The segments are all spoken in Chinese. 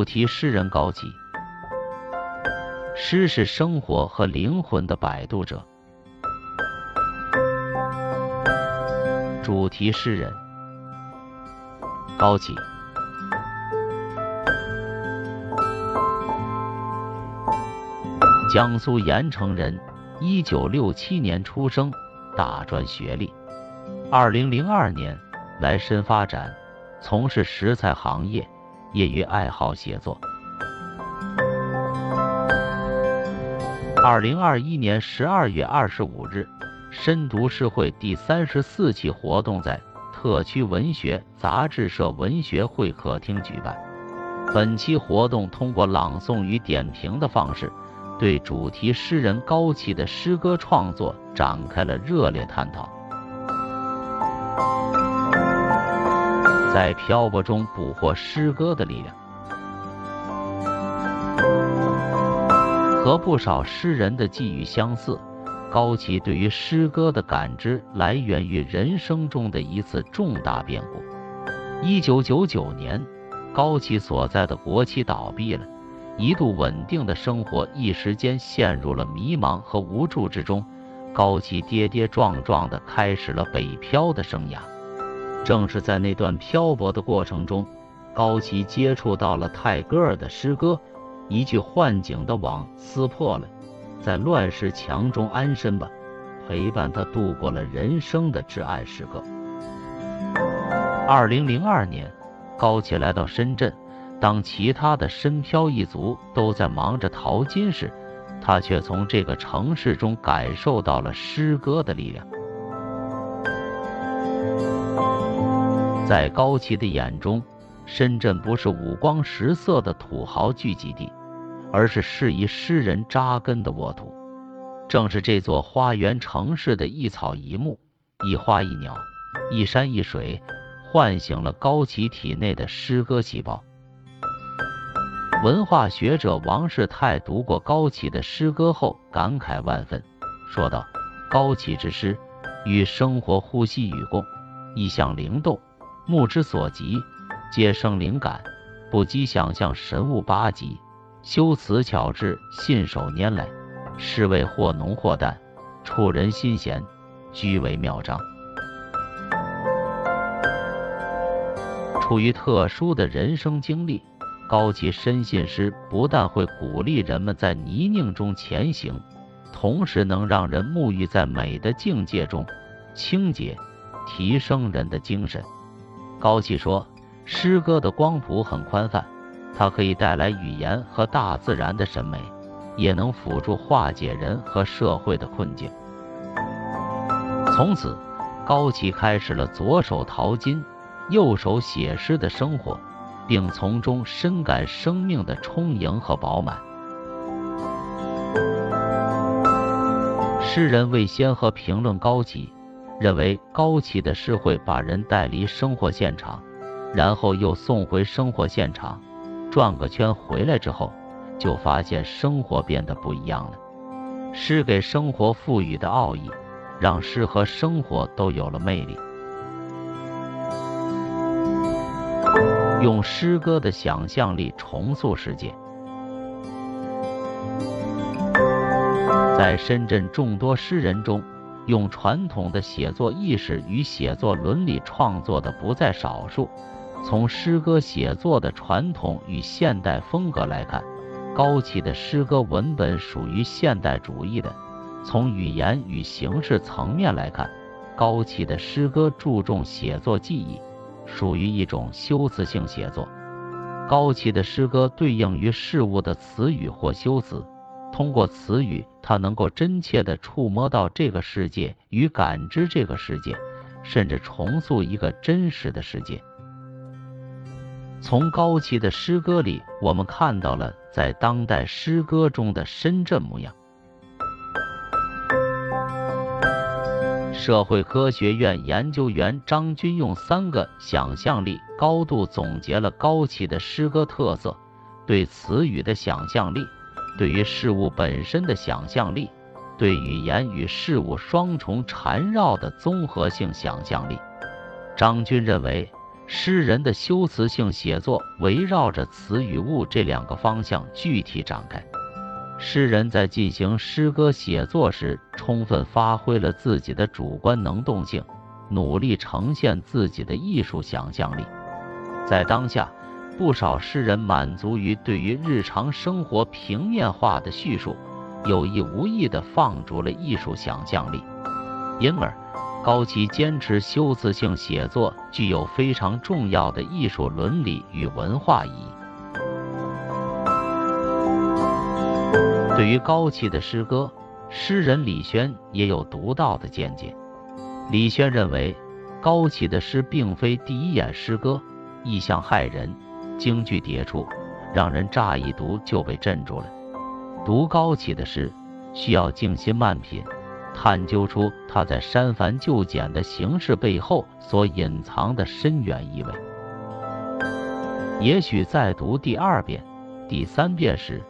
主题诗人高启。诗是生活和灵魂的摆渡者。主题诗人高启，江苏盐城人，一九六七年出生，大专学历。二零零二年来深发展，从事食材行业，业余爱好写作。二零二一年十二月二十五日，深读诗会第三十四期活动在特区文学杂志社文学会客厅举办。本期活动通过朗诵与点评的方式，对主题诗人高启的诗歌创作展开了热烈探讨。在漂泊中捕获诗歌的力量。和不少诗人的寄语相似，高启对于诗歌的感知来源于人生中的一次重大变故。一九九九年，高启所在的国企倒闭了，一度稳定的生活一时间陷入了迷茫和无助之中。高启跌跌撞撞地开始了北漂的生涯。正是在那段漂泊的过程中，高启接触到了泰戈尔的诗歌。一句幻景的网撕破了，在乱世墙中安身吧，陪伴他度过了人生的至暗时刻。二零零二年，高启来到深圳，当其他的深漂一族都在忙着淘金时，他却从这个城市中感受到了诗歌的力量。在高启的眼中，深圳不是五光十色的土豪聚集地。而是适宜诗人扎根的沃土，正是这座花园城市的一草一木、一花一鸟、一山一水，唤醒了高启体内的诗歌细胞。文化学者王世泰读过高启的诗歌后，感慨万分，说道：“高启之诗，与生活呼吸与共，意象灵动，目之所及，皆生灵感，不羁想象神物八极。”修辞巧致，信手拈来，诗味或浓或淡，触人心弦，居为妙章。处于特殊的人生经历，高级深信诗不但会鼓励人们在泥泞中前行，同时能让人沐浴在美的境界中，清洁，提升人的精神。高启说，诗歌的光谱很宽泛。它可以带来语言和大自然的审美，也能辅助化解人和社会的困境。从此，高启开始了左手淘金、右手写诗的生活，并从中深感生命的充盈和饱满。诗人魏先和评论高启，认为高启的诗会把人带离生活现场，然后又送回生活现场。转个圈回来之后，就发现生活变得不一样了。诗给生活赋予的奥义，让诗和生活都有了魅力。用诗歌的想象力重塑世界。在深圳众多诗人中，用传统的写作意识与写作伦理创作的不在少数。从诗歌写作的传统与现代风格来看，高启的诗歌文本属于现代主义的；从语言与形式层面来看，高启的诗歌注重写作技艺，属于一种修辞性写作。高启的诗歌对应于事物的词语或修辞，通过词语，他能够真切地触摸到这个世界与感知这个世界，甚至重塑一个真实的世界。从高启的诗歌里，我们看到了在当代诗歌中的深圳模样。社会科学院研究员张军用三个想象力高度总结了高启的诗歌特色：对词语的想象力，对于事物本身的想象力，对语言与事物双重缠绕的综合性想象力。张军认为。诗人的修辞性写作围绕着词与物这两个方向具体展开。诗人在进行诗歌写作时，充分发挥了自己的主观能动性，努力呈现自己的艺术想象力。在当下，不少诗人满足于对于日常生活平面化的叙述，有意无意地放逐了艺术想象力，因而。高齐坚持修辞性写作具有非常重要的艺术伦理与文化意义。对于高齐的诗歌，诗人李轩也有独到的见解。李轩认为，高齐的诗并非第一眼诗歌，意象骇人，京剧迭出，让人乍一读就被镇住了。读高启的诗，需要静心慢品。探究出他在删繁就简的形式背后所隐藏的深远意味。也许在读第二遍、第三遍时，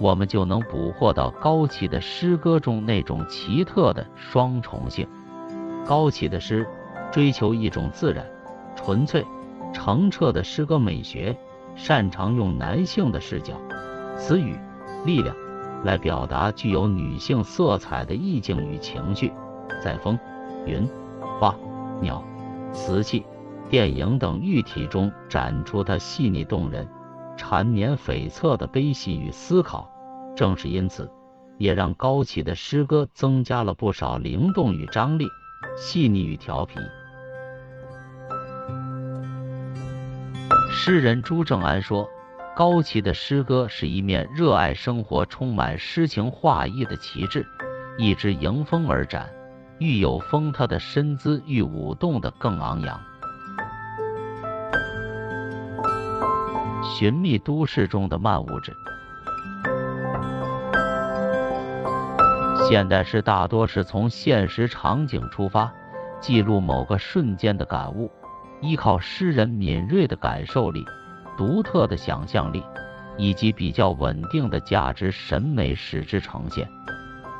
我们就能捕获到高启的诗歌中那种奇特的双重性。高启的诗追求一种自然、纯粹、澄澈的诗歌美学，擅长用男性的视角、词语、力量。来表达具有女性色彩的意境与情绪，在风、云、花、鸟、瓷器、电影等喻体中展出它细腻动人、缠绵悱恻的悲喜与思考。正是因此，也让高启的诗歌增加了不少灵动与张力、细腻与调皮。诗人朱正安说。高齐的诗歌是一面热爱生活、充满诗情画意的旗帜，一直迎风而展，愈有风，他的身姿愈舞动得更昂扬。寻觅都市中的慢物质。现代诗大多是从现实场景出发，记录某个瞬间的感悟，依靠诗人敏锐的感受力。独特的想象力，以及比较稳定的价值审美使之呈现，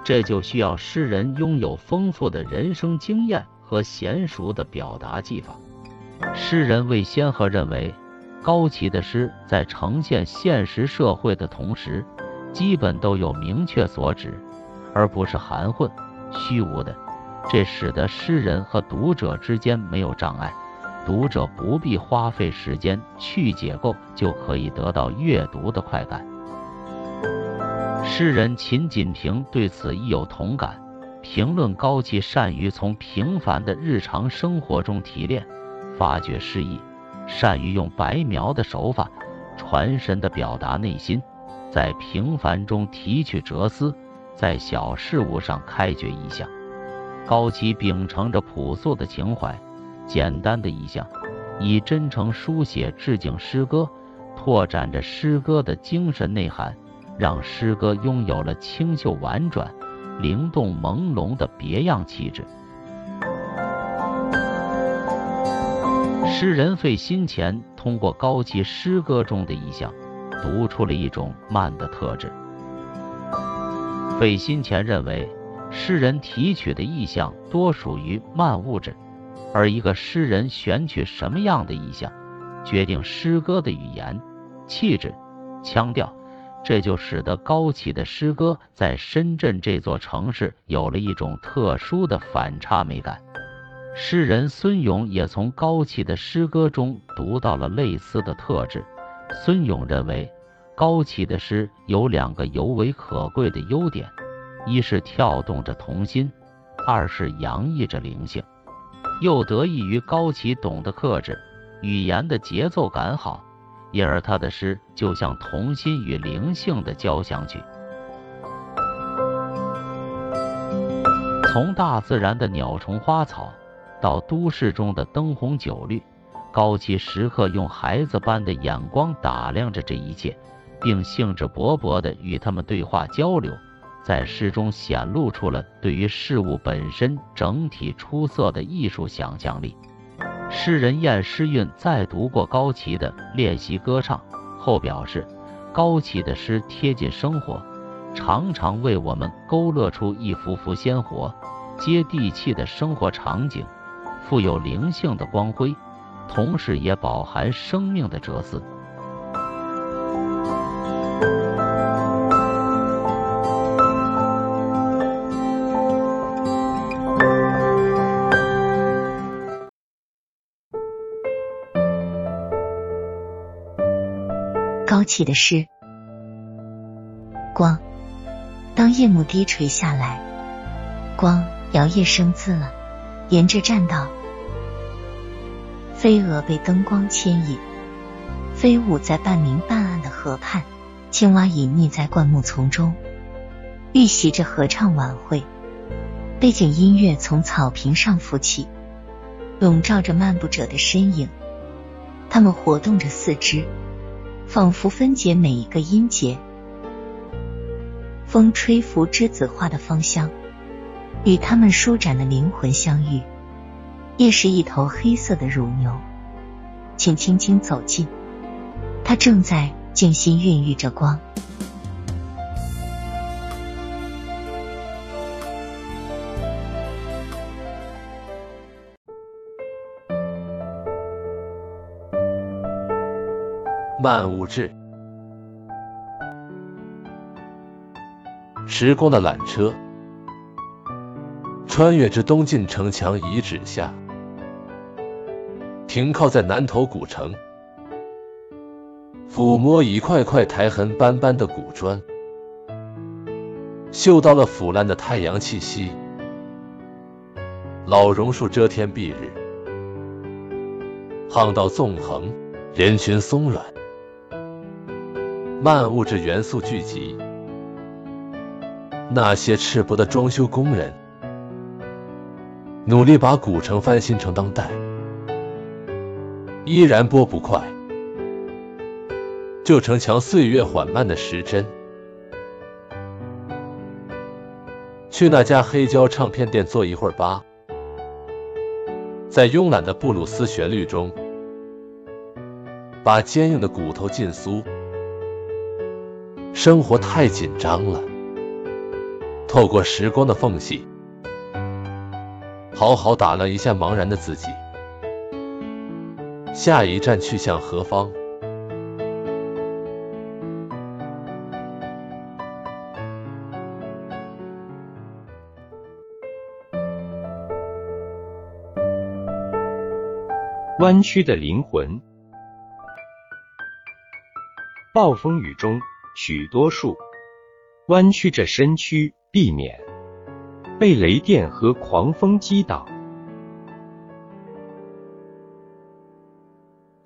这就需要诗人拥有丰富的人生经验和娴熟的表达技法。诗人魏先河认为，高齐的诗在呈现现实社会的同时，基本都有明确所指，而不是含混、虚无的，这使得诗人和读者之间没有障碍。读者不必花费时间去解构，就可以得到阅读的快感。诗人秦锦平对此亦有同感，评论高齐善于从平凡的日常生活中提炼、发掘诗意，善于用白描的手法传神地表达内心，在平凡中提取哲思，在小事物上开掘意象。高齐秉承着朴素的情怀。简单的意象，以真诚书写致敬诗歌，拓展着诗歌的精神内涵，让诗歌拥有了清秀婉转、灵动朦胧的别样气质。诗人费心前通过高级诗歌中的意象，读出了一种慢的特质。费心前认为，诗人提取的意象多属于慢物质。而一个诗人选取什么样的意象，决定诗歌的语言、气质、腔调，这就使得高启的诗歌在深圳这座城市有了一种特殊的反差美感。诗人孙勇也从高启的诗歌中读到了类似的特质。孙勇认为，高启的诗有两个尤为可贵的优点：一是跳动着童心，二是洋溢着灵性。又得益于高启懂得克制，语言的节奏感好，因而他的诗就像童心与灵性的交响曲。从大自然的鸟虫花草，到都市中的灯红酒绿，高启时刻用孩子般的眼光打量着这一切，并兴致勃勃地与他们对话交流。在诗中显露出了对于事物本身整体出色的艺术想象力。诗人晏诗韵在读过高齐的练习歌唱后表示，高齐的诗贴近生活，常常为我们勾勒出一幅幅鲜活、接地气的生活场景，富有灵性的光辉，同时也饱含生命的哲思。起的诗，光。当夜幕低垂下来，光摇曳生姿了。沿着栈道，飞蛾被灯光牵引，飞舞在半明半暗的河畔。青蛙隐匿在灌木丛中，预习着合唱晚会。背景音乐从草坪上浮起，笼罩着漫步者的身影。他们活动着四肢。仿佛分解每一个音节，风吹拂栀子花的芳香，与他们舒展的灵魂相遇。夜是一头黑色的乳牛，请轻轻走近，它正在静心孕育着光。漫物志，时光的缆车，穿越至东晋城墙遗址下，停靠在南头古城，抚摸一块块苔痕斑斑的古砖，嗅到了腐烂的太阳气息。老榕树遮天蔽日，巷道纵横，人群松软。慢物质元素聚集，那些赤膊的装修工人努力把古城翻新成当代，依然拨不快旧城墙岁月缓慢的时针。去那家黑胶唱片店坐一会儿吧，在慵懒的布鲁斯旋律中，把坚硬的骨头浸酥。生活太紧张了，透过时光的缝隙，好好打量一下茫然的自己。下一站去向何方？弯曲的灵魂，暴风雨中。许多树弯曲着身躯，避免被雷电和狂风击倒。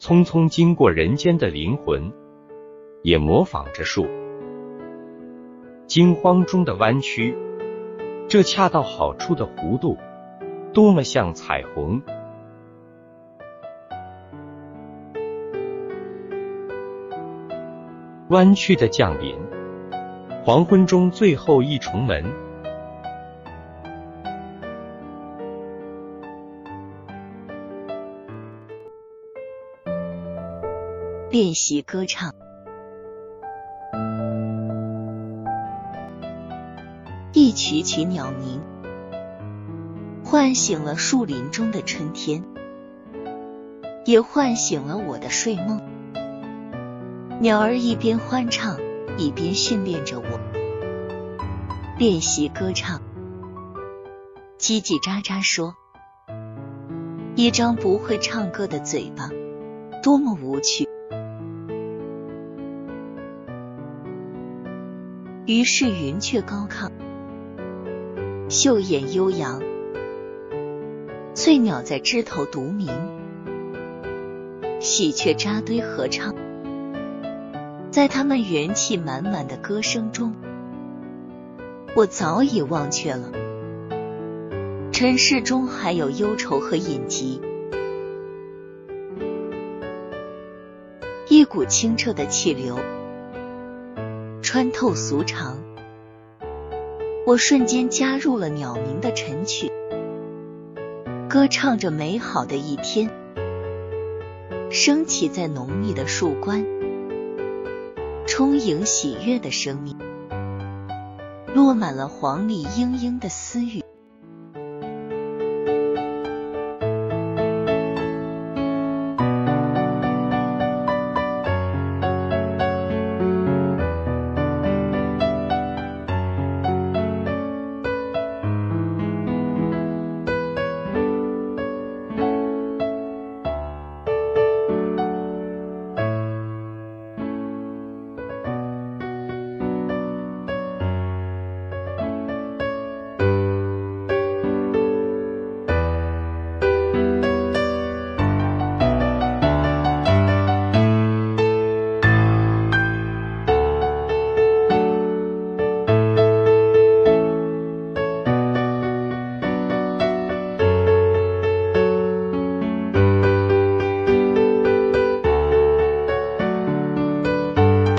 匆匆经过人间的灵魂，也模仿着树惊慌中的弯曲。这恰到好处的弧度，多么像彩虹！弯曲的降临，黄昏中最后一重门。练习歌唱，一曲曲鸟鸣，唤醒了树林中的春天，也唤醒了我的睡梦。鸟儿一边欢唱，一边训练着我练习歌唱。叽叽喳喳说：“一张不会唱歌的嘴巴，多么无趣。”于是云雀高亢，秀眼悠扬，翠鸟在枝头独鸣，喜鹊扎堆合唱。在他们元气满满的歌声中，我早已忘却了尘世中还有忧愁和隐疾。一股清澈的气流穿透俗常，我瞬间加入了鸟鸣的晨曲，歌唱着美好的一天升起在浓密的树冠。充盈喜悦的生命，落满了黄鹂嘤嘤的私语。